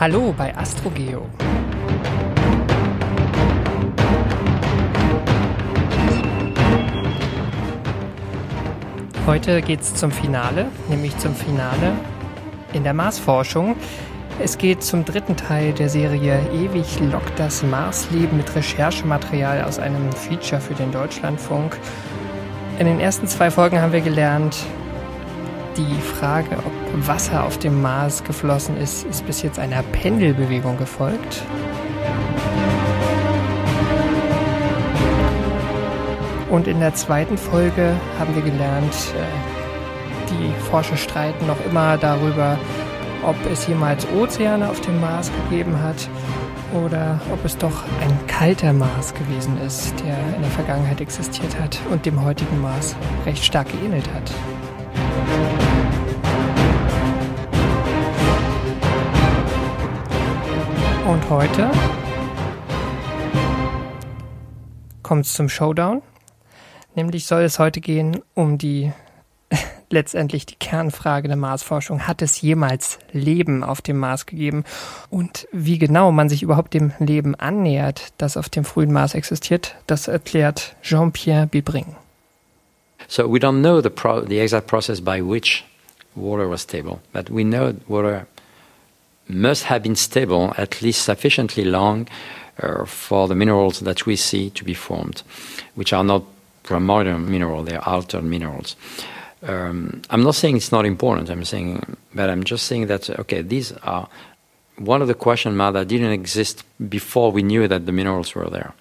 Hallo bei AstroGeo. Heute geht es zum Finale, nämlich zum Finale in der Marsforschung. Es geht zum dritten Teil der Serie Ewig lockt das Marsleben mit Recherchematerial aus einem Feature für den Deutschlandfunk. In den ersten zwei Folgen haben wir gelernt, die Frage, ob Wasser auf dem Mars geflossen ist, ist bis jetzt einer Pendelbewegung gefolgt. Und in der zweiten Folge haben wir gelernt, äh, die Forscher streiten noch immer darüber, ob es jemals Ozeane auf dem Mars gegeben hat oder ob es doch ein kalter Mars gewesen ist, der in der Vergangenheit existiert hat und dem heutigen Mars recht stark geähnelt hat. Heute kommt es zum Showdown. Nämlich soll es heute gehen um die letztendlich die Kernfrage der Marsforschung. Hat es jemals Leben auf dem Mars gegeben? Und wie genau man sich überhaupt dem Leben annähert, das auf dem frühen Mars existiert, das erklärt Jean-Pierre Bibring. So we don't know the, pro the exact process by which water was stable, but we know water must have been stable at least sufficiently long uh, for the minerals that we see to be formed, which are not primordial minerals, they are altered minerals. Um, I'm not saying it's not important, I'm saying, but I'm just saying that, okay, these are one of the question marks that didn't exist before we knew that the minerals were there.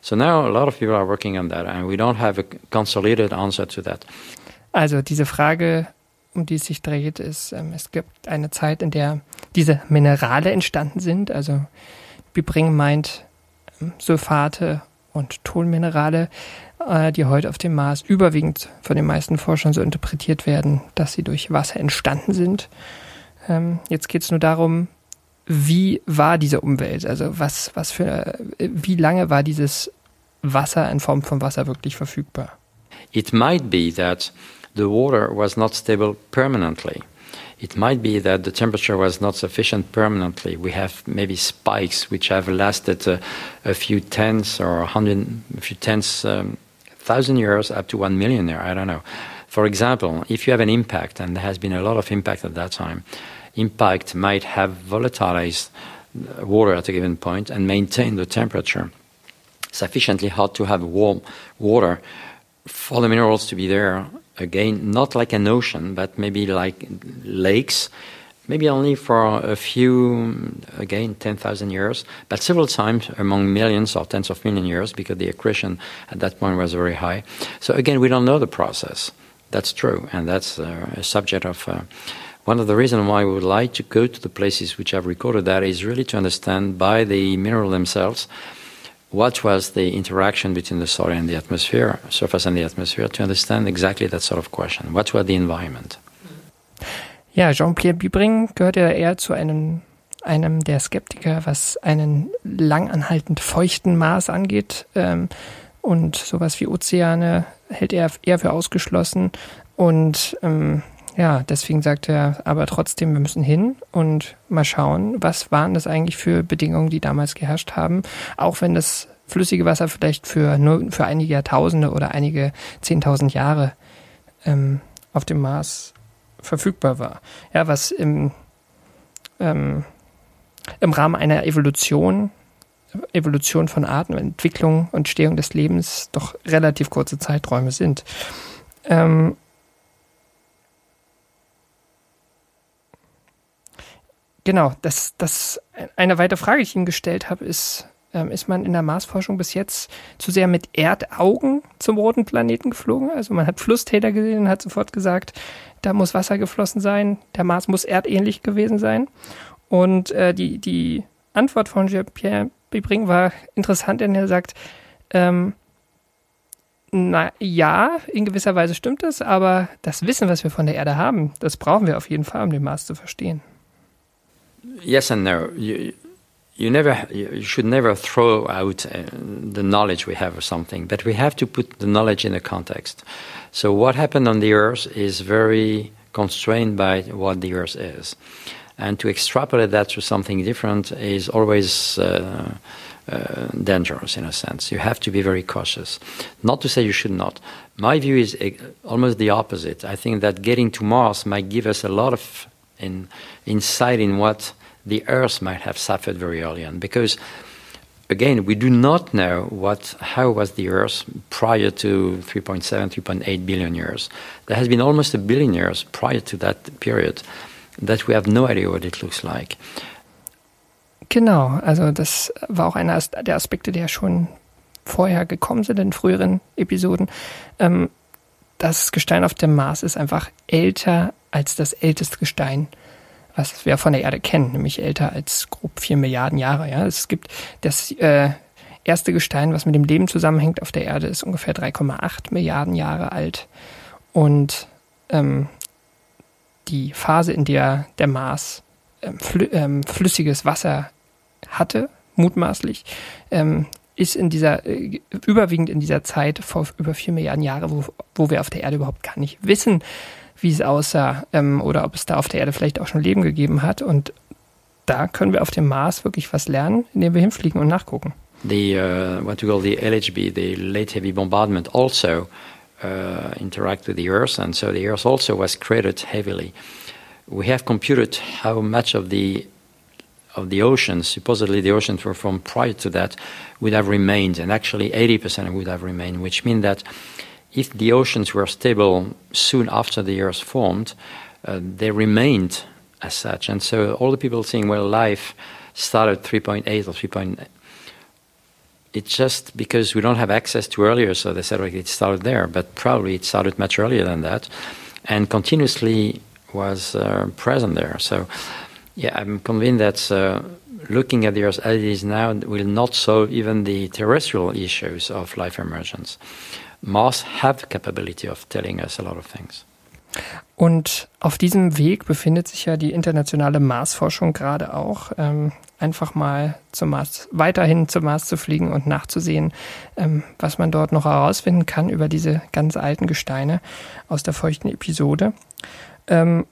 So now a lot of people are working on that and we don't have a consolidated answer to that. Also diese Frage um die es sich dreht, ist, ähm, es gibt eine Zeit, in der diese Minerale entstanden sind. Also Bibring meint ähm, Sulfate und Tonminerale, äh, die heute auf dem Mars überwiegend von den meisten Forschern so interpretiert werden, dass sie durch Wasser entstanden sind. Ähm, jetzt geht es nur darum, wie war diese Umwelt? Also was, was für, äh, wie lange war dieses Wasser in Form von Wasser wirklich verfügbar? It might be that the water was not stable permanently. It might be that the temperature was not sufficient permanently. We have maybe spikes which have lasted uh, a few tens or a hundred, a few tens, um, thousand years up to one million years. I don't know. For example, if you have an impact, and there has been a lot of impact at that time, impact might have volatilized water at a given point and maintain the temperature sufficiently hot to have warm water for the minerals to be there again, not like an ocean, but maybe like lakes, maybe only for a few, again, 10,000 years, but several times among millions or tens of million years because the accretion at that point was very high. So again, we don't know the process. That's true, and that's uh, a subject of. Uh, one of the reasons why we would like to go to the places which have recorded that is really to understand by the mineral themselves what was the interaction between the soil and the atmosphere, surface and the atmosphere, to understand exactly that sort of question. What was the environment? Ja, Jean-Pierre Bibring gehört ja eher zu einem, einem der Skeptiker, was einen langanhaltend feuchten Mars angeht. Ähm, und sowas wie Ozeane hält er eher für ausgeschlossen. Und ähm, ja, deswegen sagt er aber trotzdem, wir müssen hin und mal schauen, was waren das eigentlich für Bedingungen, die damals geherrscht haben, auch wenn das flüssige Wasser vielleicht für nur für einige Jahrtausende oder einige Zehntausend Jahre ähm, auf dem Mars verfügbar war. Ja, was im, ähm, im Rahmen einer Evolution, Evolution von Arten, Entwicklung und Stehung des Lebens doch relativ kurze Zeiträume sind. Ähm, Genau, das, das eine weitere Frage, die ich Ihnen gestellt habe, ist, ähm, ist man in der Marsforschung bis jetzt zu sehr mit Erdaugen zum roten Planeten geflogen? Also man hat Flusstäler gesehen und hat sofort gesagt, da muss Wasser geflossen sein, der Mars muss erdähnlich gewesen sein. Und äh, die, die Antwort von Pierre Bibring war interessant, denn er sagt, ähm, na ja, in gewisser Weise stimmt das, aber das Wissen, was wir von der Erde haben, das brauchen wir auf jeden Fall, um den Mars zu verstehen. Yes and no. You, you never, you should never throw out uh, the knowledge we have of something, but we have to put the knowledge in a context. So what happened on the Earth is very constrained by what the Earth is. And to extrapolate that to something different is always uh, uh, dangerous in a sense. You have to be very cautious. Not to say you should not. My view is uh, almost the opposite. I think that getting to Mars might give us a lot of in, insight in what the Earth might have suffered very early on. Because again, we do not know what how was the Earth prior to 3.7, 3.8 billion years. There has been almost a billion years prior to that period that we have no idea what it looks like. Genau, also das war auch einer der Aspekte, der schon vorher gekommen sind in früheren Episoden. Ähm, das Gestein auf dem Mars ist einfach älter als das älteste Gestein, was wir von der Erde kennen, nämlich älter als grob vier Milliarden Jahre. Ja, es gibt das äh, erste Gestein, was mit dem Leben zusammenhängt auf der Erde, ist ungefähr 3,8 Milliarden Jahre alt und ähm, die Phase, in der der Mars ähm, flü ähm, flüssiges Wasser hatte, mutmaßlich, ähm, ist in dieser, äh, überwiegend in dieser Zeit vor über vier Milliarden Jahre, wo, wo wir auf der Erde überhaupt gar nicht wissen, wie es aussah ähm, oder ob es da auf der Erde vielleicht auch schon Leben gegeben hat. Und da können wir auf dem Mars wirklich was lernen, indem wir hinfliegen und nachgucken. The uh, what we call the LHB, the late heavy bombardment, also uh, interact with the Earth, and so the Earth also was created heavily. We have computed how much of the of the oceans, supposedly the oceans were from prior to that, would have remained, and actually 80% would have remained, which means that if the oceans were stable soon after the Earth formed, uh, they remained as such. And so all the people saying, well, life started 3.8 or 3. It's just because we don't have access to earlier, so they said well, it started there, but probably it started much earlier than that, and continuously was uh, present there. So, yeah, I'm convinced that uh, looking at the Earth as it is now will not solve even the terrestrial issues of life emergence. Mars have capability of telling us a lot of things. Und auf diesem Weg befindet sich ja die internationale Marsforschung gerade auch. Ähm, einfach mal zum Mars, weiterhin zum Mars zu fliegen und nachzusehen, ähm, was man dort noch herausfinden kann über diese ganz alten Gesteine aus der feuchten Episode. Ähm,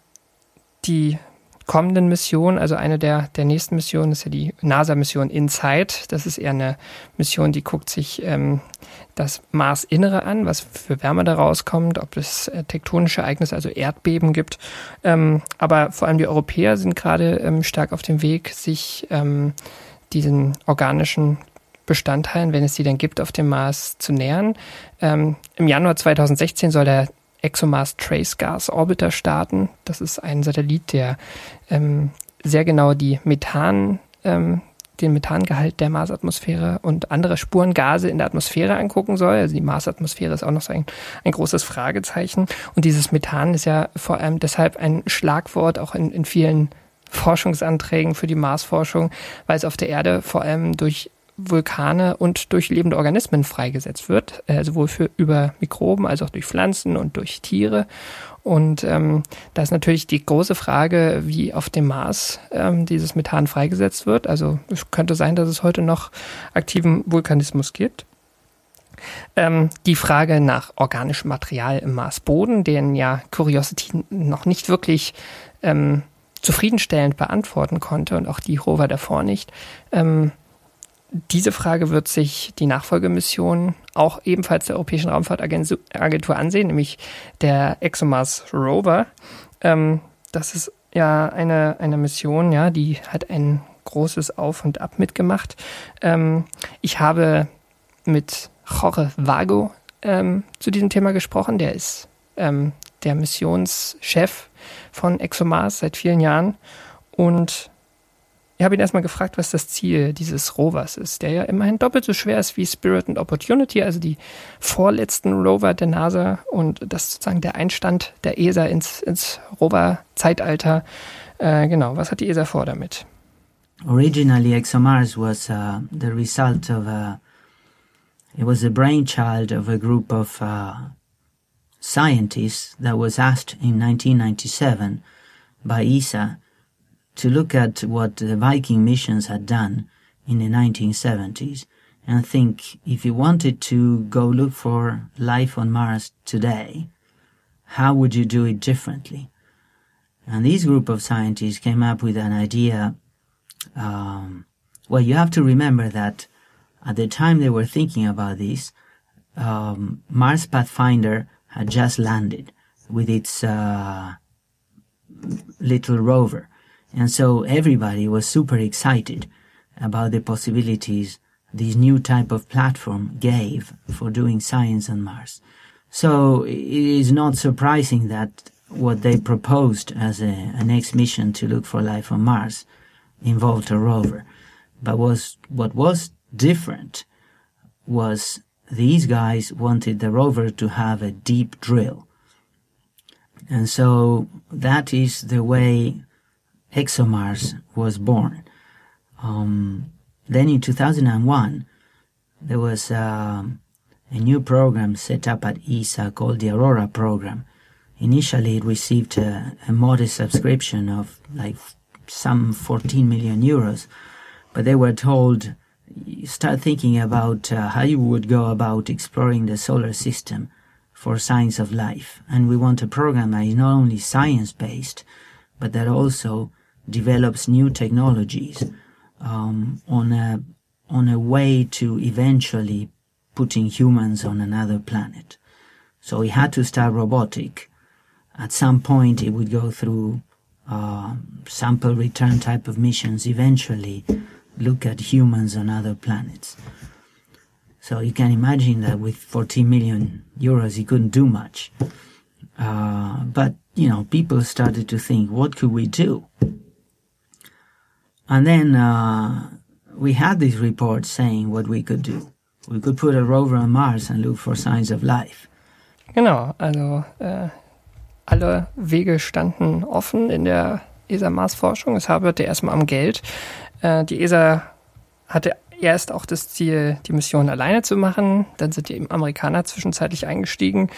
die kommenden Missionen, also eine der, der nächsten Missionen ist ja die NASA-Mission InSight. Das ist eher eine Mission, die guckt sich ähm, das Marsinnere an, was für Wärme da rauskommt, ob es äh, tektonische Ereignisse, also Erdbeben gibt. Ähm, aber vor allem die Europäer sind gerade ähm, stark auf dem Weg, sich ähm, diesen organischen Bestandteilen, wenn es die denn gibt, auf dem Mars zu nähern. Ähm, Im Januar 2016 soll der ExoMars Trace Gas Orbiter starten. Das ist ein Satellit, der ähm, sehr genau die Methan, ähm, den Methangehalt der Marsatmosphäre und andere Spurengase in der Atmosphäre angucken soll. Also die Marsatmosphäre ist auch noch so ein, ein großes Fragezeichen. Und dieses Methan ist ja vor allem deshalb ein Schlagwort auch in, in vielen Forschungsanträgen für die Marsforschung, weil es auf der Erde vor allem durch Vulkane und durch lebende Organismen freigesetzt wird, äh, sowohl für über Mikroben als auch durch Pflanzen und durch Tiere. Und ähm, da ist natürlich die große Frage, wie auf dem Mars ähm, dieses Methan freigesetzt wird. Also es könnte sein, dass es heute noch aktiven Vulkanismus gibt. Ähm, die Frage nach organischem Material im Marsboden, den ja Curiosity noch nicht wirklich ähm, zufriedenstellend beantworten konnte und auch die Rover davor nicht. Ähm, diese Frage wird sich die Nachfolgemission auch ebenfalls der Europäischen Raumfahrtagentur ansehen, nämlich der ExoMars Rover. Ähm, das ist ja eine, eine Mission, ja, die hat ein großes Auf und Ab mitgemacht. Ähm, ich habe mit Jorge Vago ähm, zu diesem Thema gesprochen. Der ist ähm, der Missionschef von ExoMars seit vielen Jahren und ich habe ihn erstmal gefragt, was das Ziel dieses Rovers ist, der ja immerhin doppelt so schwer ist wie Spirit and Opportunity, also die vorletzten Rover der NASA und das sozusagen der Einstand der ESA ins, ins Rover-Zeitalter. Äh, genau, was hat die ESA vor damit? Originally, ExoMars was uh, the result of a, it was a brainchild of a group of uh, scientists that was asked in 1997 by ESA to look at what the Viking missions had done in the 1970s and think if you wanted to go look for life on Mars today, how would you do it differently? And this group of scientists came up with an idea. Um, well, you have to remember that at the time they were thinking about this, um, Mars Pathfinder had just landed with its uh, little rover. And so everybody was super excited about the possibilities this new type of platform gave for doing science on Mars. So it is not surprising that what they proposed as a, a next mission to look for life on Mars involved a rover. But was what was different was these guys wanted the rover to have a deep drill. And so that is the way ExoMars was born. Um, then in 2001, there was um, a new program set up at ESA called the Aurora program. Initially, it received a, a modest subscription of like some 14 million euros, but they were told start thinking about uh, how you would go about exploring the solar system for science of life. And we want a program that is not only science based, but that also develops new technologies um, on a on a way to eventually putting humans on another planet. So we had to start robotic. At some point, it would go through uh, sample return type of missions. Eventually, look at humans on other planets. So you can imagine that with 14 million euros, he couldn't do much. Uh, but you know, people started to think, what could we do? And then uh, we had these reports saying what we could do. We could put a rover on Mars and look for signs of life. Genau, also äh, alle Wege standen offen in der ESA-Mars-Forschung. Es haperte erstmal am Geld. Äh, die ESA hatte erst auch das Ziel, die Mission alleine zu machen. Dann sind die Amerikaner zwischenzeitlich eingestiegen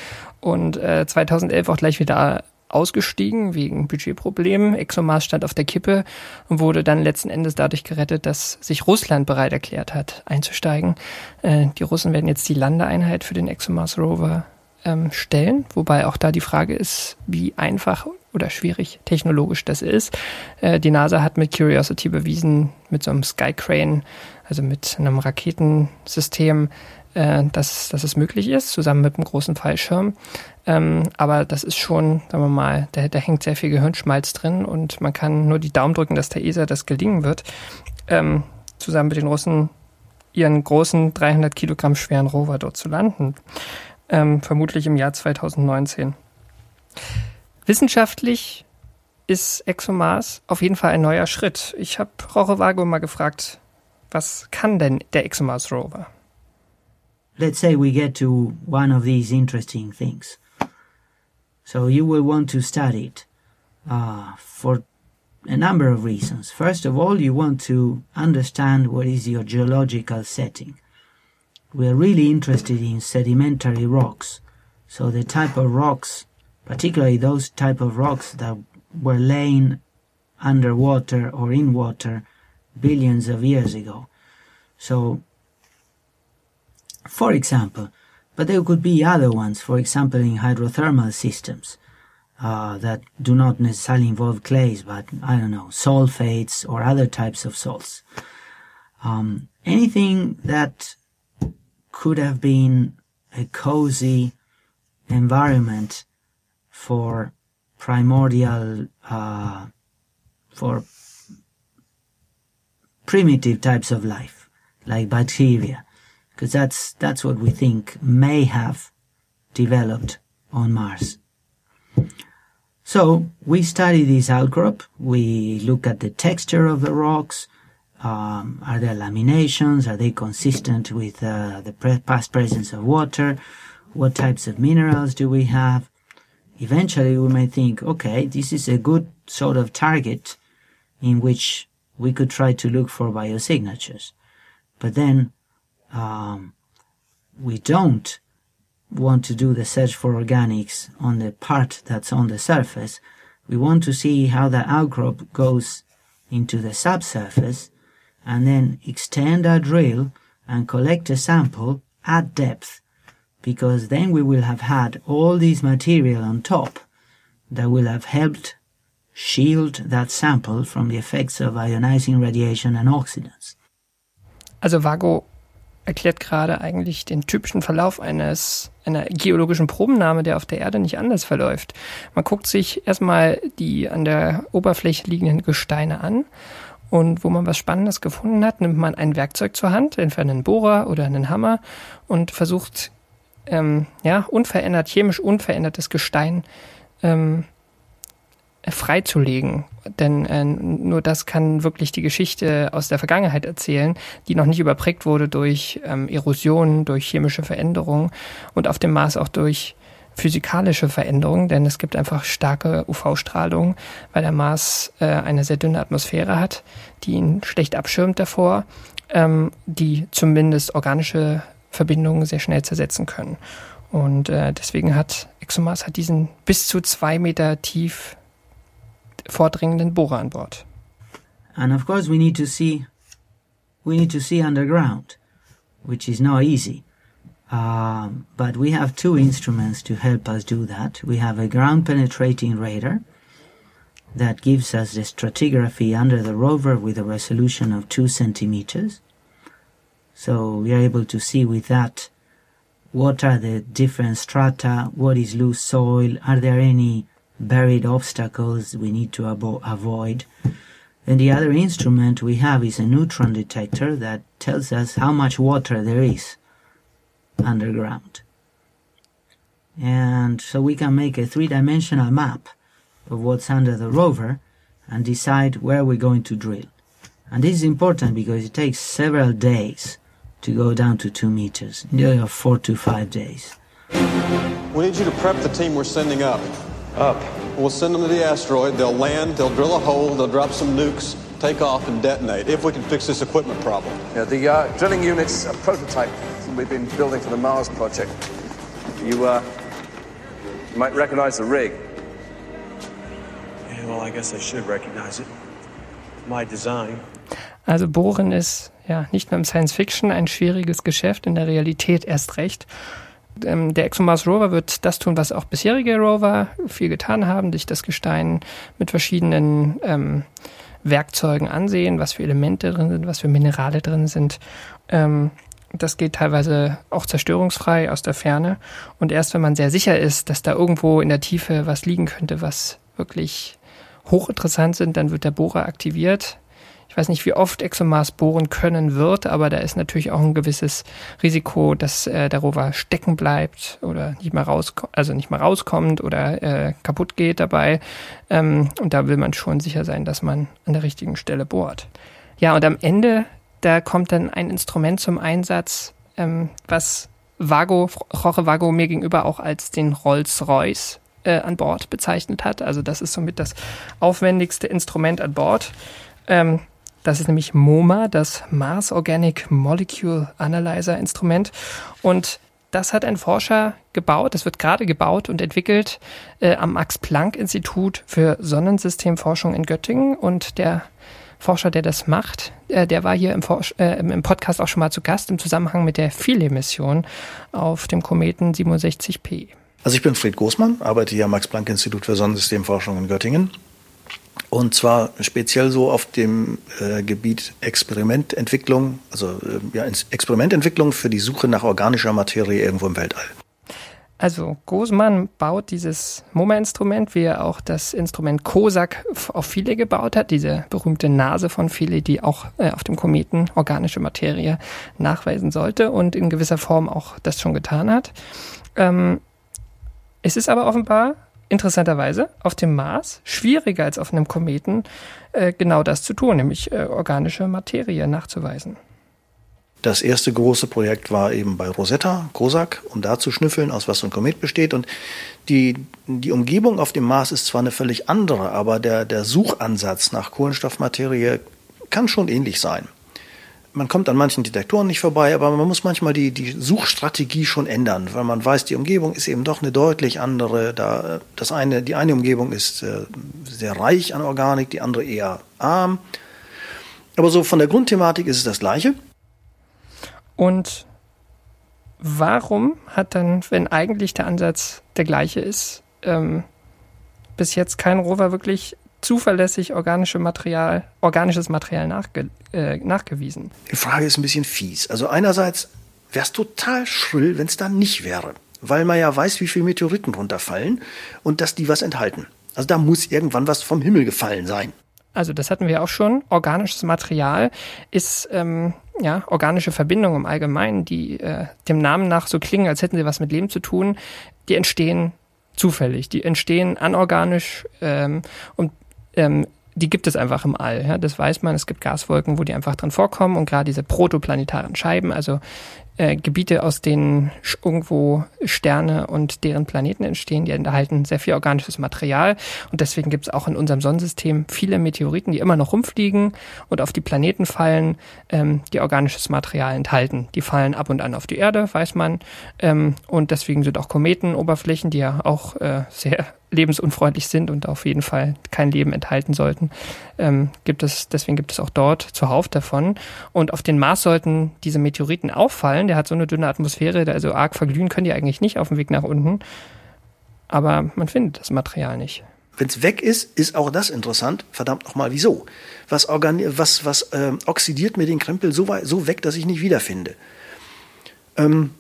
und äh, 2011 auch gleich wieder ausgestiegen wegen Budgetproblemen. ExoMars stand auf der Kippe und wurde dann letzten Endes dadurch gerettet, dass sich Russland bereit erklärt hat, einzusteigen. Äh, die Russen werden jetzt die Landeeinheit für den ExoMars Rover ähm, stellen, wobei auch da die Frage ist, wie einfach oder schwierig technologisch das ist. Äh, die NASA hat mit Curiosity bewiesen, mit so einem Skycrane, also mit einem Raketensystem, äh, dass, dass es möglich ist, zusammen mit einem großen Fallschirm. Ähm, aber das ist schon, sagen wir mal, da, da hängt sehr viel Gehirnschmalz drin und man kann nur die Daumen drücken, dass der ESA das gelingen wird, ähm, zusammen mit den Russen ihren großen 300 Kilogramm schweren Rover dort zu landen. Ähm, vermutlich im Jahr 2019. Wissenschaftlich ist ExoMars auf jeden Fall ein neuer Schritt. Ich habe Roche Vago mal gefragt, was kann denn der ExoMars Rover? Let's say we get to one of these interesting things. So you will want to study it uh, for a number of reasons. First of all, you want to understand what is your geological setting. We are really interested in sedimentary rocks. So the type of rocks, particularly those type of rocks that were laying underwater or in water billions of years ago. So for example, but there could be other ones, for example, in hydrothermal systems uh, that do not necessarily involve clays, but I don't know, sulfates or other types of salts. Um, anything that could have been a cozy environment for primordial, uh, for primitive types of life, like bacteria because that's that's what we think may have developed on Mars. So we study this outcrop. We look at the texture of the rocks. Um, are there laminations? Are they consistent with uh, the pre- past presence of water? What types of minerals do we have? Eventually, we may think, okay, this is a good sort of target in which we could try to look for biosignatures. But then um, we don't want to do the search for organics on the part that's on the surface. We want to see how the outcrop goes into the subsurface and then extend our drill and collect a sample at depth because then we will have had all this material on top that will have helped shield that sample from the effects of ionizing radiation and oxidants. Also Vago erklärt gerade eigentlich den typischen Verlauf eines einer geologischen Probennahme, der auf der Erde nicht anders verläuft. Man guckt sich erstmal die an der Oberfläche liegenden Gesteine an und wo man was Spannendes gefunden hat, nimmt man ein Werkzeug zur Hand, entweder einen Bohrer oder einen Hammer und versucht ähm, ja unverändert chemisch unverändertes Gestein ähm, freizulegen. Denn äh, nur das kann wirklich die Geschichte aus der Vergangenheit erzählen, die noch nicht überprägt wurde durch ähm, Erosion, durch chemische Veränderungen und auf dem Mars auch durch physikalische Veränderungen, denn es gibt einfach starke UV-Strahlung, weil der Mars äh, eine sehr dünne Atmosphäre hat, die ihn schlecht abschirmt davor, ähm, die zumindest organische Verbindungen sehr schnell zersetzen können. Und äh, deswegen hat ExoMars hat diesen bis zu zwei Meter tief vordringenden Bohrer an Bord. And of course we need to see we need to see underground, which is not easy. Um, but we have two instruments to help us do that. We have a ground penetrating radar that gives us the stratigraphy under the rover with a resolution of two centimeters. So we are able to see with that what are the different strata, what is loose soil, are there any buried obstacles we need to avo- avoid. And the other instrument we have is a neutron detector that tells us how much water there is underground. And so we can make a three dimensional map of what's under the rover and decide where we're going to drill. And this is important because it takes several days to go down to two meters, nearly four to five days. We need you to prep the team we're sending up. Up. We'll send them to the asteroid. They'll land, they'll drill a hole, they'll drop some nukes, take off, and detonate if we can fix this equipment problem. Yeah, the uh, drilling unit's a prototype we've been building for the Mars project. You, uh, you might recognize the rig. Yeah, well, I guess I should recognize it. My design. Also Bohren ist ja nicht nur im Science Fiction ein schwieriges Geschäft, in der Realität erst recht. Ähm, der ExoMars Rover wird das tun, was auch bisherige Rover viel getan haben, sich das Gestein mit verschiedenen ähm, Werkzeugen ansehen, was für Elemente drin sind, was für Minerale drin sind. Ähm, das geht teilweise auch zerstörungsfrei aus der Ferne. Und erst wenn man sehr sicher ist, dass da irgendwo in der Tiefe was liegen könnte, was wirklich hochinteressant sind, dann wird der Bohrer aktiviert. Ich weiß nicht, wie oft ExoMars bohren können wird, aber da ist natürlich auch ein gewisses Risiko, dass äh, der Rover stecken bleibt oder nicht mal rauskommt, also nicht mal rauskommt oder äh, kaputt geht dabei. Ähm, und da will man schon sicher sein, dass man an der richtigen Stelle bohrt. Ja, und am Ende, da kommt dann ein Instrument zum Einsatz, ähm, was Vago, Jorge Vago mir gegenüber auch als den Rolls-Royce äh, an Bord bezeichnet hat. Also das ist somit das aufwendigste Instrument an Bord. Ähm, das ist nämlich MoMA, das Mars Organic Molecule Analyzer Instrument. Und das hat ein Forscher gebaut, das wird gerade gebaut und entwickelt äh, am Max-Planck-Institut für Sonnensystemforschung in Göttingen. Und der Forscher, der das macht, äh, der war hier im, äh, im, Podcast auch schon mal zu Gast im Zusammenhang mit der Philae-Mission auf dem Kometen 67P. Also ich bin Fred Großmann, arbeite hier am Max-Planck-Institut für Sonnensystemforschung in Göttingen und zwar speziell so auf dem äh, Gebiet Experimententwicklung, also äh, ja, Experimententwicklung für die Suche nach organischer Materie irgendwo im Weltall. Also Großmann baut dieses MoMA-Instrument, wie er auch das Instrument COSAC auf Philae gebaut hat, diese berühmte Nase von Philae, die auch äh, auf dem Kometen organische Materie nachweisen sollte und in gewisser Form auch das schon getan hat. Ähm, es ist aber offenbar interessanterweise auf dem Mars schwieriger als auf einem Kometen äh, genau das zu tun, nämlich äh, organische Materie nachzuweisen. Das erste große Projekt war eben bei Rosetta, COSAC, um da zu schnüffeln, aus was so ein Komet besteht. Und die, die Umgebung auf dem Mars ist zwar eine völlig andere, aber der, der Suchansatz nach Kohlenstoffmaterie kann schon ähnlich sein man kommt an manchen Detektoren nicht vorbei, aber man muss manchmal die, die Suchstrategie schon ändern, weil man weiß, die Umgebung ist eben doch eine deutlich andere. Da, das eine, die eine Umgebung ist äh, sehr reich an Organik, die andere eher arm. Aber so von der Grundthematik ist es das Gleiche. Und warum hat dann, wenn eigentlich der Ansatz der gleiche ist, ähm, bis jetzt kein Rover wirklich zuverlässig organische Material, organisches Material nachge, äh, nachgewiesen. Die Frage ist ein bisschen fies. Also einerseits wäre es total schrill, wenn es da nicht wäre, weil man ja weiß, wie viele Meteoriten runterfallen und dass die was enthalten. Also da muss irgendwann was vom Himmel gefallen sein. Also das hatten wir auch schon. Organisches Material ist ähm, ja organische Verbindungen im Allgemeinen, die äh, dem Namen nach so klingen, als hätten sie was mit Leben zu tun. Die entstehen zufällig, die entstehen anorganisch ähm, und ähm, die gibt es einfach im All. Ja, das weiß man. Es gibt Gaswolken, wo die einfach drin vorkommen und gerade diese protoplanetaren Scheiben, also äh, Gebiete, aus denen irgendwo Sterne und deren Planeten entstehen, die enthalten sehr viel organisches Material und deswegen gibt es auch in unserem Sonnensystem viele Meteoriten, die immer noch rumfliegen und auf die Planeten fallen, ähm, die organisches Material enthalten. Die fallen ab und an auf die Erde, weiß man, ähm, und deswegen sind auch Kometenoberflächen, die ja auch äh, sehr lebensunfreundlich sind und auf jeden Fall kein Leben enthalten sollten, ähm, gibt es, deswegen gibt es auch dort zuhauf davon. Und auf den Mars sollten diese Meteoriten auffallen. Der hat so eine dünne Atmosphäre, also arg verglühen können die eigentlich nicht auf dem Weg nach unten. Aber man findet das Material nicht. Wenn es weg ist, ist auch das interessant. Verdammt nochmal, wieso? Was, was, was äh, oxidiert mir den Krempel so, weit, so weg, dass ich nicht wiederfinde? Ähm,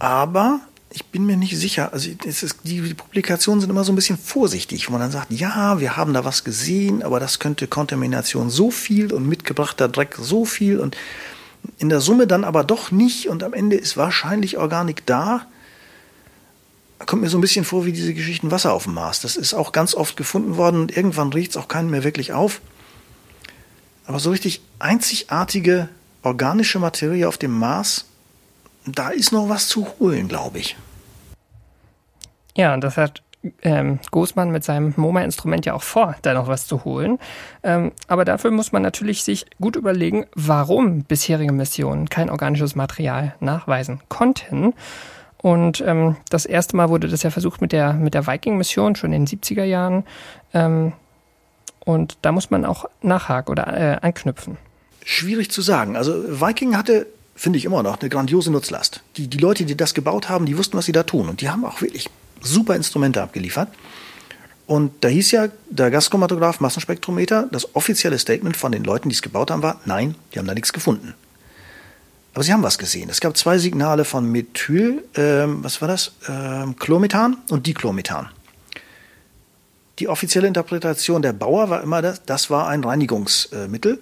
aber ich bin mir nicht sicher. Also ist, die, die, Publikationen sind immer so ein bisschen vorsichtig, wo man dann sagt, ja, wir haben da was gesehen, aber das könnte Kontamination so viel und mitgebrachter Dreck so viel und in der Summe dann aber doch nicht und am Ende ist wahrscheinlich Organik da. Kommt mir so ein bisschen vor wie diese Geschichten Wasser auf dem Mars. Das ist auch ganz oft gefunden worden und irgendwann riecht es auch keinen mehr wirklich auf. Aber so richtig einzigartige organische Materie auf dem Mars da ist noch was zu holen, glaube ich. Ja, und das hat ähm, Großmann mit seinem MoMA-Instrument ja auch vor, da noch was zu holen. Ähm, aber dafür muss man natürlich sich gut überlegen, warum bisherige Missionen kein organisches Material nachweisen konnten. Und ähm, das erste Mal wurde das ja versucht mit der, mit der Viking-Mission, schon in den 70er Jahren. Ähm, und da muss man auch nachhaken oder äh, anknüpfen. Schwierig zu sagen. Also Viking hatte finde ich immer noch, eine grandiose Nutzlast. Die, die Leute, die das gebaut haben, die wussten, was sie da tun. Und die haben auch wirklich super Instrumente abgeliefert. Und da hieß ja der Gaschromatograph Massenspektrometer, das offizielle Statement von den Leuten, die es gebaut haben, war, nein, die haben da nichts gefunden. Aber sie haben was gesehen. Es gab zwei Signale von Methyl, ähm, was war das? Ähm, Chlormethan und Dichlormethan. Die offizielle Interpretation der Bauer war immer, das, das war ein Reinigungsmittel.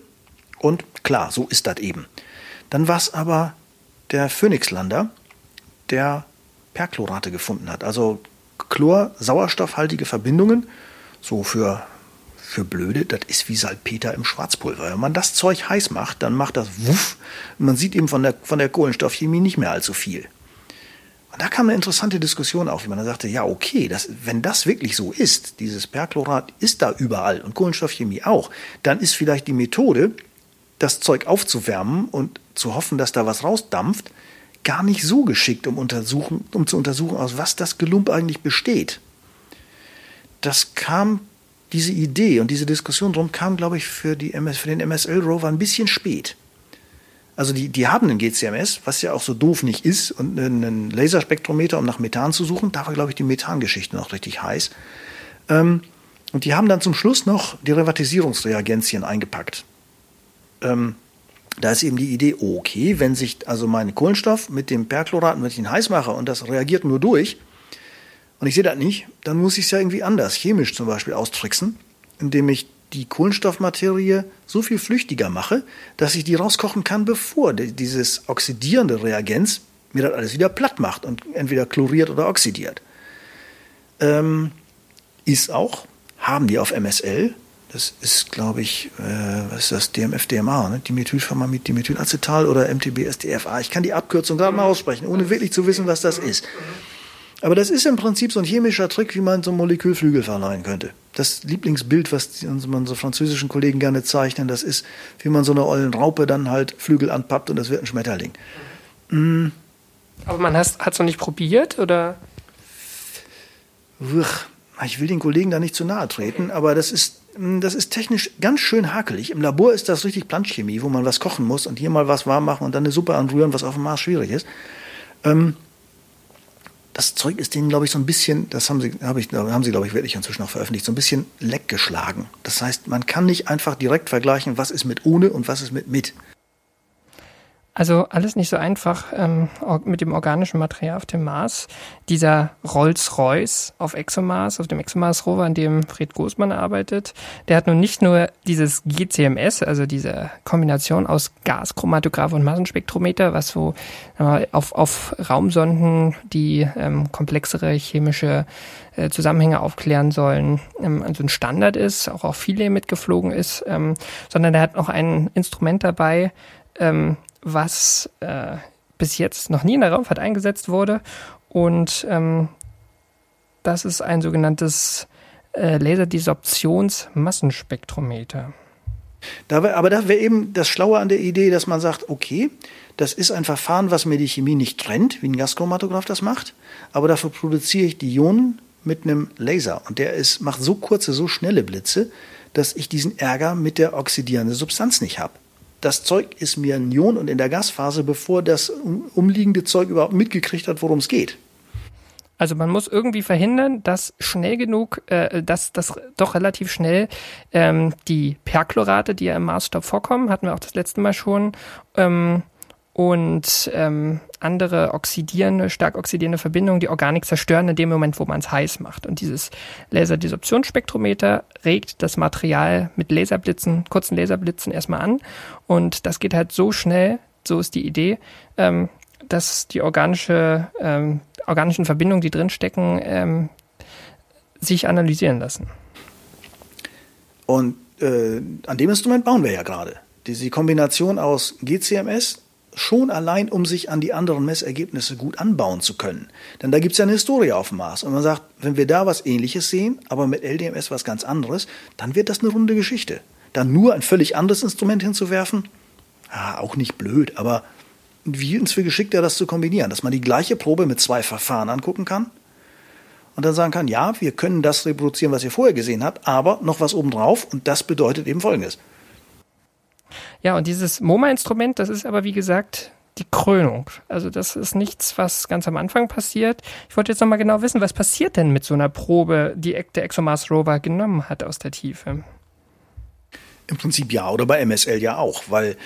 Und klar, so ist das eben. Dann war es aber der Phoenixlander, der Perchlorate gefunden hat. Also Chlor-sauerstoffhaltige Verbindungen, so für, für Blöde, das ist wie Salpeter im Schwarzpulver. Wenn man das Zeug heiß macht, dann macht das wuff. Man sieht eben von der, von der Kohlenstoffchemie nicht mehr allzu viel. Und da kam eine interessante Diskussion auf, wie man dann sagte, ja, okay, das, wenn das wirklich so ist, dieses Perchlorat ist da überall und Kohlenstoffchemie auch, dann ist vielleicht die Methode, das Zeug aufzuwärmen und zu hoffen, dass da was rausdampft, gar nicht so geschickt, um, untersuchen, um zu untersuchen, aus was das Gelump eigentlich besteht. Das kam, diese Idee und diese Diskussion drum kam, glaube ich, für, die MS, für den MSL-Rover ein bisschen spät. Also die, die haben einen GCMS, was ja auch so doof nicht ist, und einen Laserspektrometer, um nach Methan zu suchen. Da war, glaube ich, die Methangeschichte noch richtig heiß. Ähm, und die haben dann zum Schluss noch Derivatisierungsreagenzien eingepackt. Ähm, da ist eben die Idee, okay, wenn sich also mein Kohlenstoff mit dem Perchlorat, wenn ich ihn heiß mache und das reagiert nur durch, und ich sehe das nicht, dann muss ich es ja irgendwie anders, chemisch zum Beispiel austricksen, indem ich die Kohlenstoffmaterie so viel flüchtiger mache, dass ich die rauskochen kann, bevor dieses oxidierende Reagenz mir das alles wieder platt macht und entweder chloriert oder oxidiert. Ähm, ist auch, haben die auf MSL, das ist, glaube ich, äh, was ist das? DMF-DMA, ne? Dimethylpharmamid, Dimethylacetal oder MTB-SDFA. Ich kann die Abkürzung gerade mal aussprechen, ohne wirklich zu wissen, was das ist. Aber das ist im Prinzip so ein chemischer Trick, wie man so ein Molekülflügel verleihen könnte. Das Lieblingsbild, was unsere französischen Kollegen gerne zeichnen, das ist, wie man so eine ollen Raupe dann halt Flügel anpappt und das wird ein Schmetterling. Mm. Aber man hat es noch nicht probiert, oder? Ich will den Kollegen da nicht zu nahe treten, aber das ist das ist technisch ganz schön hakelig. Im Labor ist das richtig Planschchemie, wo man was kochen muss und hier mal was warm machen und dann eine Suppe anrühren, was auf dem Mars schwierig ist. Ähm, das Zeug ist denen, glaube ich, so ein bisschen, das haben sie, hab ich, haben sie, glaube ich, wirklich inzwischen auch veröffentlicht, so ein bisschen leckgeschlagen. Das heißt, man kann nicht einfach direkt vergleichen, was ist mit ohne und was ist mit mit. Also alles nicht so einfach ähm, mit dem organischen Material auf dem Mars. Dieser Rolls-Royce auf ExoMars, auf dem ExoMars-Rover, an dem Fred Großmann arbeitet, der hat nun nicht nur dieses GCMS, also diese Kombination aus Gaschromatograph und Massenspektrometer, was so äh, auf, auf Raumsonden die ähm, komplexere chemische äh, Zusammenhänge aufklären sollen, ähm, also ein Standard ist, auch auf viele mitgeflogen ist, ähm, sondern der hat noch ein Instrument dabei, ähm, was äh, bis jetzt noch nie in der Raumfahrt eingesetzt wurde. Und ähm, das ist ein sogenanntes äh, Laserdesorptionsmassenspektrometer. Aber da wäre eben das Schlaue an der Idee, dass man sagt, okay, das ist ein Verfahren, was mir die Chemie nicht trennt, wie ein Gaschromatograph das macht, aber dafür produziere ich die Ionen mit einem Laser. Und der ist, macht so kurze, so schnelle Blitze, dass ich diesen Ärger mit der oxidierenden Substanz nicht habe das Zeug ist mir ein Ion und in der Gasphase, bevor das umliegende Zeug überhaupt mitgekriegt hat, worum es geht. Also man muss irgendwie verhindern, dass schnell genug, äh, dass, dass doch relativ schnell ähm, die Perchlorate, die ja im Maßstab vorkommen, hatten wir auch das letzte Mal schon, ähm, und ähm, andere oxidierende, stark oxidierende Verbindungen die Organik zerstören in dem Moment, wo man es heiß macht. Und dieses Laserdesorptionsspektrometer regt das Material mit Laserblitzen, kurzen Laserblitzen erstmal an. Und das geht halt so schnell, so ist die Idee, ähm, dass die organische, ähm, organischen Verbindungen, die drinstecken, ähm, sich analysieren lassen. Und äh, an dem Instrument bauen wir ja gerade. Diese Kombination aus GCMS, schon allein, um sich an die anderen Messergebnisse gut anbauen zu können. Denn da gibt es ja eine Historie auf dem Mars. Und man sagt, wenn wir da was Ähnliches sehen, aber mit LDMS was ganz anderes, dann wird das eine runde Geschichte. Dann nur ein völlig anderes Instrument hinzuwerfen, ja, auch nicht blöd, aber wie uns für geschickter, das zu kombinieren, dass man die gleiche Probe mit zwei Verfahren angucken kann und dann sagen kann, ja, wir können das reproduzieren, was ihr vorher gesehen habt, aber noch was obendrauf und das bedeutet eben Folgendes. Ja, und dieses MoMA-Instrument, das ist aber wie gesagt die Krönung. Also das ist nichts, was ganz am Anfang passiert. Ich wollte jetzt nochmal genau wissen, was passiert denn mit so einer Probe, die der ExoMars Rover genommen hat aus der Tiefe? Im Prinzip ja, oder bei MSL ja auch, weil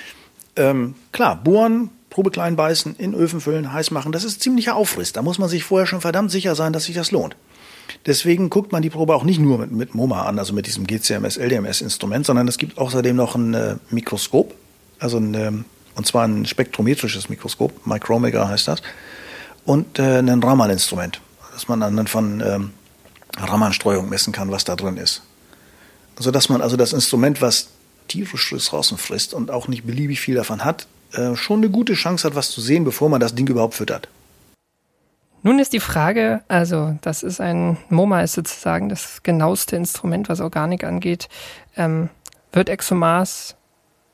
ähm, klar, bohren, Probe klein beißen, in Öfen füllen, heiß machen, das ist ziemlicher Aufriss. Da muss man sich vorher schon verdammt sicher sein, dass sich das lohnt. Deswegen guckt man die Probe auch nicht nur mit, mit MoMA an, also mit diesem GCMS, LDMS-Instrument, sondern es gibt außerdem noch ein äh, Mikroskop, also ein, ähm, und zwar ein spektrometrisches Mikroskop, Micrometer heißt das, und äh, ein Raman-Instrument, dass man anhand von ähm, Raman-Streuung messen kann, was da drin ist. Also dass man also das Instrument, was tierisch Ressourcen frisst und auch nicht beliebig viel davon hat, äh, schon eine gute Chance hat, was zu sehen, bevor man das Ding überhaupt füttert. Nun ist die Frage, also das ist ein, MoMA ist sozusagen das genaueste Instrument, was Organik angeht. Ähm, wird ExoMars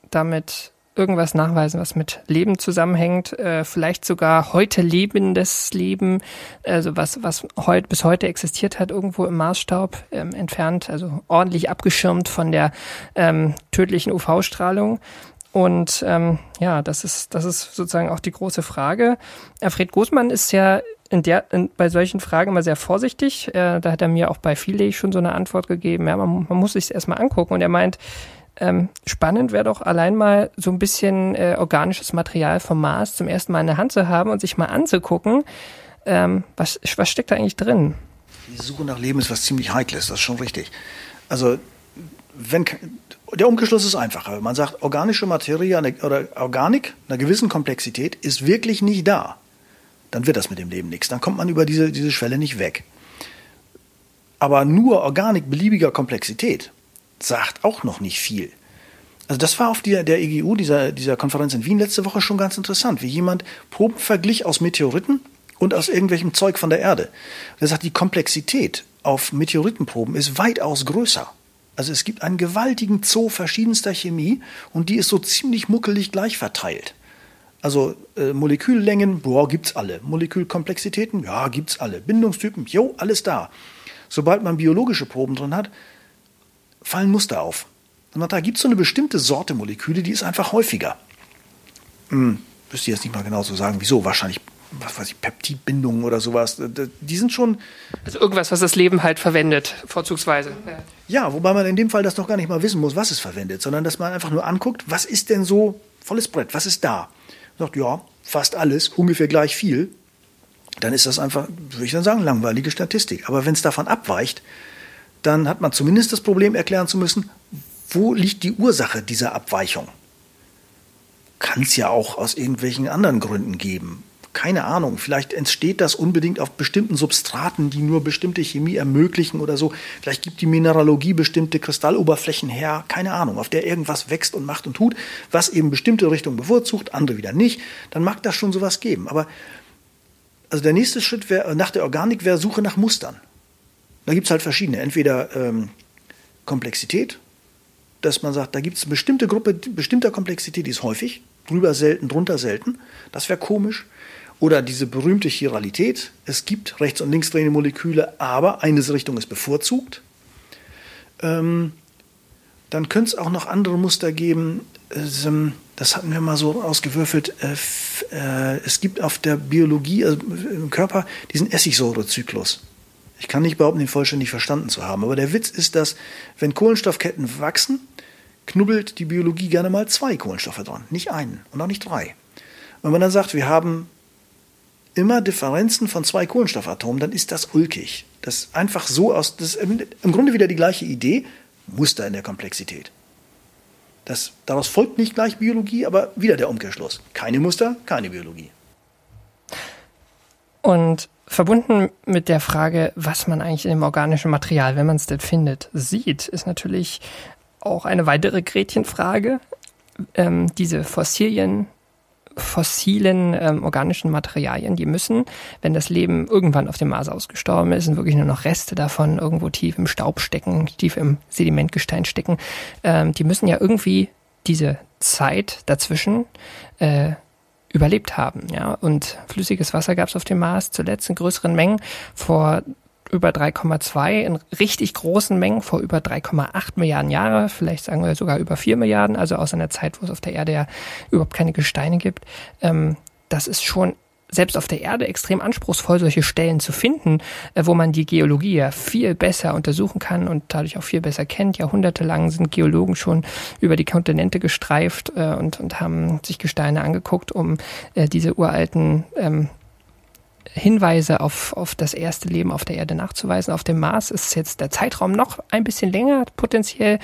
damit irgendwas nachweisen, was mit Leben zusammenhängt, äh, vielleicht sogar heute lebendes Leben, also was, was heut, bis heute existiert hat, irgendwo im Maßstaub ähm, entfernt, also ordentlich abgeschirmt von der ähm, tödlichen UV-Strahlung. Und ähm, ja, das ist, das ist sozusagen auch die große Frage. Alfred Großmann ist ja in der, in, bei solchen Fragen immer sehr vorsichtig. Äh, da hat er mir auch bei Philae schon so eine Antwort gegeben. Ja, man, man muss sich erstmal angucken. Und er meint, ähm, spannend wäre doch allein mal so ein bisschen äh, organisches Material vom Mars zum ersten Mal in der Hand zu haben und sich mal anzugucken, ähm, was, was steckt da eigentlich drin? Die Suche nach Leben ist was ziemlich Heikles, das ist schon richtig. Also, wenn, der Umgeschluss ist einfacher. Man sagt, organische Materie oder Organik einer gewissen Komplexität ist wirklich nicht da dann wird das mit dem Leben nichts. Dann kommt man über diese, diese Schwelle nicht weg. Aber nur Organik beliebiger Komplexität sagt auch noch nicht viel. Also das war auf der, der EGU, dieser, dieser Konferenz in Wien letzte Woche schon ganz interessant, wie jemand Proben verglich aus Meteoriten und aus irgendwelchem Zeug von der Erde. Er sagt, die Komplexität auf Meteoritenproben ist weitaus größer. Also es gibt einen gewaltigen Zoo verschiedenster Chemie und die ist so ziemlich muckelig gleich verteilt. Also äh, Moleküllängen, boah, gibt's alle. Molekülkomplexitäten, ja, gibt's alle. Bindungstypen, jo, alles da. Sobald man biologische Proben drin hat, fallen Muster auf. Und da gibt es so eine bestimmte Sorte Moleküle, die ist einfach häufiger. Hm, wüsste ich jetzt nicht mal genau so sagen, wieso. Wahrscheinlich was weiß ich, Peptidbindungen oder sowas. Die sind schon. Also irgendwas, was das Leben halt verwendet, vorzugsweise. Ja. ja, wobei man in dem Fall das doch gar nicht mal wissen muss, was es verwendet, sondern dass man einfach nur anguckt, was ist denn so volles Brett, was ist da? Sagt, ja, fast alles, ungefähr gleich viel. Dann ist das einfach, würde ich dann sagen, langweilige Statistik. Aber wenn es davon abweicht, dann hat man zumindest das Problem erklären zu müssen, wo liegt die Ursache dieser Abweichung? Kann es ja auch aus irgendwelchen anderen Gründen geben keine Ahnung, vielleicht entsteht das unbedingt auf bestimmten Substraten, die nur bestimmte Chemie ermöglichen oder so. Vielleicht gibt die Mineralogie bestimmte Kristalloberflächen her, keine Ahnung, auf der irgendwas wächst und macht und tut, was eben bestimmte Richtungen bevorzugt, andere wieder nicht. Dann mag das schon sowas geben. Aber also der nächste Schritt wäre, nach der Organik wäre Suche nach Mustern. Da gibt es halt verschiedene. Entweder ähm, Komplexität, dass man sagt, da gibt es eine bestimmte Gruppe bestimmter Komplexität, die ist häufig, drüber selten, drunter selten. Das wäre komisch. Oder diese berühmte Chiralität. Es gibt rechts- und linksdrehende Moleküle, aber eine Richtung ist bevorzugt. Ähm, dann könnte es auch noch andere Muster geben. Ähm, das hatten wir mal so ausgewürfelt. Äh, äh, es gibt auf der Biologie, also im Körper, diesen Essigsäurezyklus. Ich kann nicht behaupten, den vollständig verstanden zu haben. Aber der Witz ist, dass, wenn Kohlenstoffketten wachsen, knubbelt die Biologie gerne mal zwei Kohlenstoffe dran. Nicht einen und auch nicht drei. Wenn man dann sagt, wir haben immer Differenzen von zwei Kohlenstoffatomen, dann ist das ulkig. Das ist einfach so aus, das ist im Grunde wieder die gleiche Idee, Muster in der Komplexität. Das, daraus folgt nicht gleich Biologie, aber wieder der Umkehrschluss. Keine Muster, keine Biologie. Und verbunden mit der Frage, was man eigentlich in dem organischen Material, wenn man es denn findet, sieht, ist natürlich auch eine weitere Gretchenfrage. Ähm, diese Fossilien fossilen ähm, organischen Materialien, die müssen, wenn das Leben irgendwann auf dem Mars ausgestorben ist und wirklich nur noch Reste davon irgendwo tief im Staub stecken, tief im Sedimentgestein stecken, ähm, die müssen ja irgendwie diese Zeit dazwischen äh, überlebt haben. Ja? Und flüssiges Wasser gab es auf dem Mars zuletzt in größeren Mengen vor über 3,2 in richtig großen Mengen vor über 3,8 Milliarden Jahre, vielleicht sagen wir sogar über 4 Milliarden, also aus einer Zeit, wo es auf der Erde ja überhaupt keine Gesteine gibt. Ähm, das ist schon selbst auf der Erde extrem anspruchsvoll, solche Stellen zu finden, äh, wo man die Geologie ja viel besser untersuchen kann und dadurch auch viel besser kennt. Jahrhundertelang sind Geologen schon über die Kontinente gestreift äh, und, und haben sich Gesteine angeguckt, um äh, diese uralten ähm, Hinweise auf, auf das erste Leben auf der Erde nachzuweisen. Auf dem Mars ist jetzt der Zeitraum noch ein bisschen länger potenziell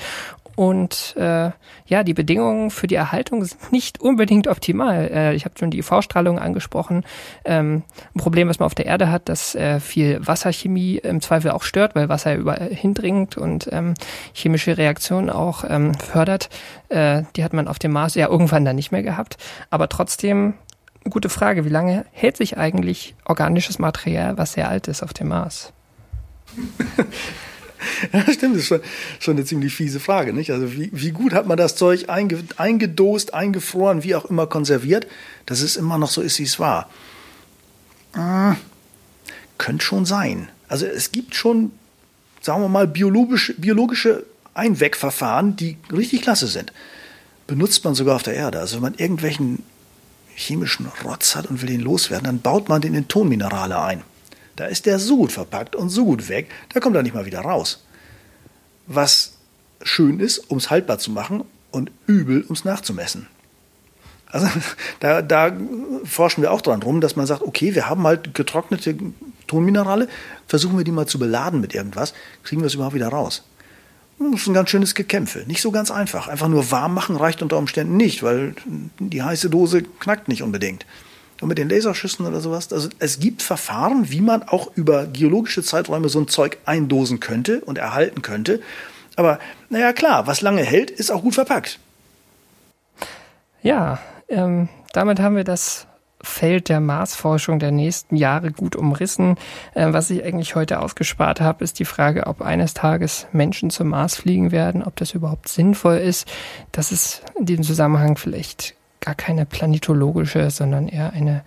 und äh, ja, die Bedingungen für die Erhaltung sind nicht unbedingt optimal. Äh, ich habe schon die UV-Strahlung angesprochen. Ähm, ein Problem, was man auf der Erde hat, dass äh, viel Wasserchemie im Zweifel auch stört, weil Wasser überall hindringt und ähm, chemische Reaktionen auch ähm, fördert. Äh, die hat man auf dem Mars ja irgendwann dann nicht mehr gehabt. Aber trotzdem gute Frage. Wie lange hält sich eigentlich organisches Material, was sehr alt ist, auf dem Mars? Ja, stimmt, das ist schon, schon eine ziemlich fiese Frage, nicht? Also wie, wie gut hat man das Zeug einge, eingedost, eingefroren, wie auch immer konserviert, dass es immer noch so ist, wie es war? Äh, könnte schon sein. Also es gibt schon, sagen wir mal, biologische, biologische Einwegverfahren, die richtig klasse sind. Benutzt man sogar auf der Erde. Also wenn man irgendwelchen chemischen Rotz hat und will den loswerden, dann baut man den in Tonminerale ein. Da ist der so gut verpackt und so gut weg, da kommt er nicht mal wieder raus. Was schön ist, um es haltbar zu machen und übel, um es nachzumessen. Also da, da forschen wir auch dran rum, dass man sagt, okay, wir haben halt getrocknete Tonminerale, versuchen wir die mal zu beladen mit irgendwas, kriegen wir es überhaupt wieder raus. Das ist ein ganz schönes Gekämpfe. Nicht so ganz einfach. Einfach nur warm machen reicht unter Umständen nicht, weil die heiße Dose knackt nicht unbedingt. Und mit den Laserschüssen oder sowas, also es gibt Verfahren, wie man auch über geologische Zeiträume so ein Zeug eindosen könnte und erhalten könnte. Aber naja, klar, was lange hält, ist auch gut verpackt. Ja, ähm, damit haben wir das Feld der Marsforschung der nächsten Jahre gut umrissen. Äh, was ich eigentlich heute ausgespart habe, ist die Frage, ob eines Tages Menschen zum Mars fliegen werden, ob das überhaupt sinnvoll ist. Das ist in diesem Zusammenhang vielleicht gar keine planetologische, sondern eher eine,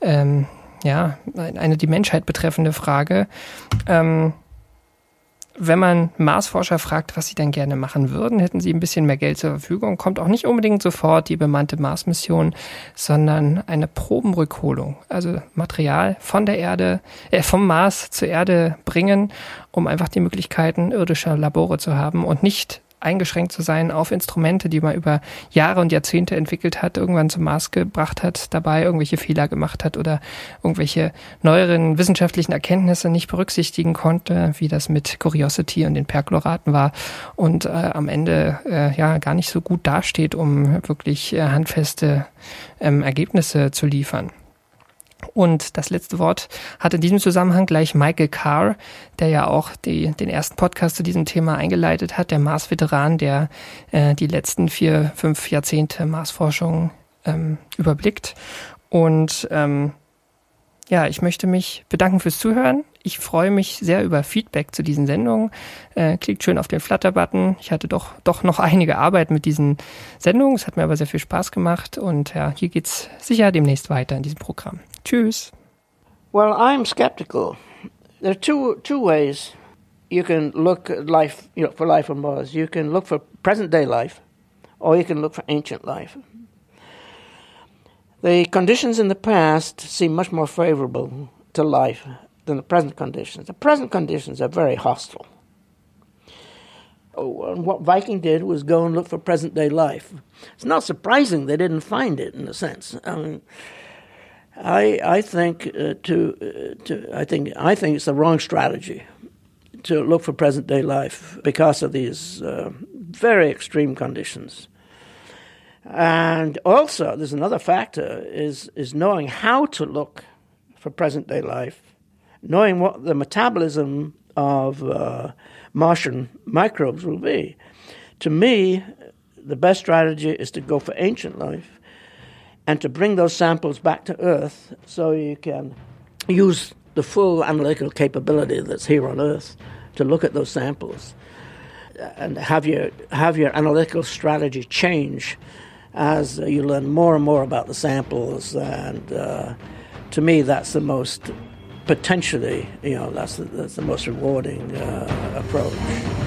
ähm, ja, eine die Menschheit betreffende Frage. Ähm, wenn man Marsforscher fragt, was sie dann gerne machen würden, hätten sie ein bisschen mehr Geld zur Verfügung. Kommt auch nicht unbedingt sofort die bemannte Mars-Mission, sondern eine Probenrückholung, also Material von der Erde, äh, vom Mars zur Erde bringen, um einfach die Möglichkeiten irdischer Labore zu haben und nicht eingeschränkt zu sein auf Instrumente, die man über Jahre und Jahrzehnte entwickelt hat, irgendwann zum Mars gebracht hat, dabei irgendwelche Fehler gemacht hat oder irgendwelche neueren wissenschaftlichen Erkenntnisse nicht berücksichtigen konnte, wie das mit Curiosity und den Perchloraten war und äh, am Ende äh, ja gar nicht so gut dasteht, um wirklich äh, handfeste ähm, Ergebnisse zu liefern. Und das letzte Wort hat in diesem Zusammenhang gleich Michael Carr, der ja auch die, den ersten Podcast zu diesem Thema eingeleitet hat, der Mars-Veteran, der äh, die letzten vier, fünf Jahrzehnte Marsforschung ähm, überblickt. Und ähm, ja, ich möchte mich bedanken fürs Zuhören. Ich freue mich sehr über Feedback zu diesen Sendungen. Äh, klickt schön auf den Flutter-Button. Ich hatte doch, doch noch einige Arbeit mit diesen Sendungen. Es hat mir aber sehr viel Spaß gemacht und ja, hier geht's sicher demnächst weiter in diesem Programm. Tschüss. Well, I'm skeptical. There are two two ways you can look at life, you know, for life on Mars. You can look for present day life, or you can look for ancient life. The conditions in the past seem much more favorable to life than the present conditions. The present conditions are very hostile. Oh, what Viking did was go and look for present day life. It's not surprising they didn't find it, in a sense. I mean, I I think uh, to uh, to I think I think it's the wrong strategy to look for present day life because of these uh, very extreme conditions. And also, there's another factor is is knowing how to look for present day life, knowing what the metabolism of uh, Martian microbes will be. To me, the best strategy is to go for ancient life and to bring those samples back to Earth so you can use the full analytical capability that's here on Earth to look at those samples and have your have your analytical strategy change as you learn more and more about the samples. And uh, to me, that's the most potentially, you know, that's the, that's the most rewarding uh, approach.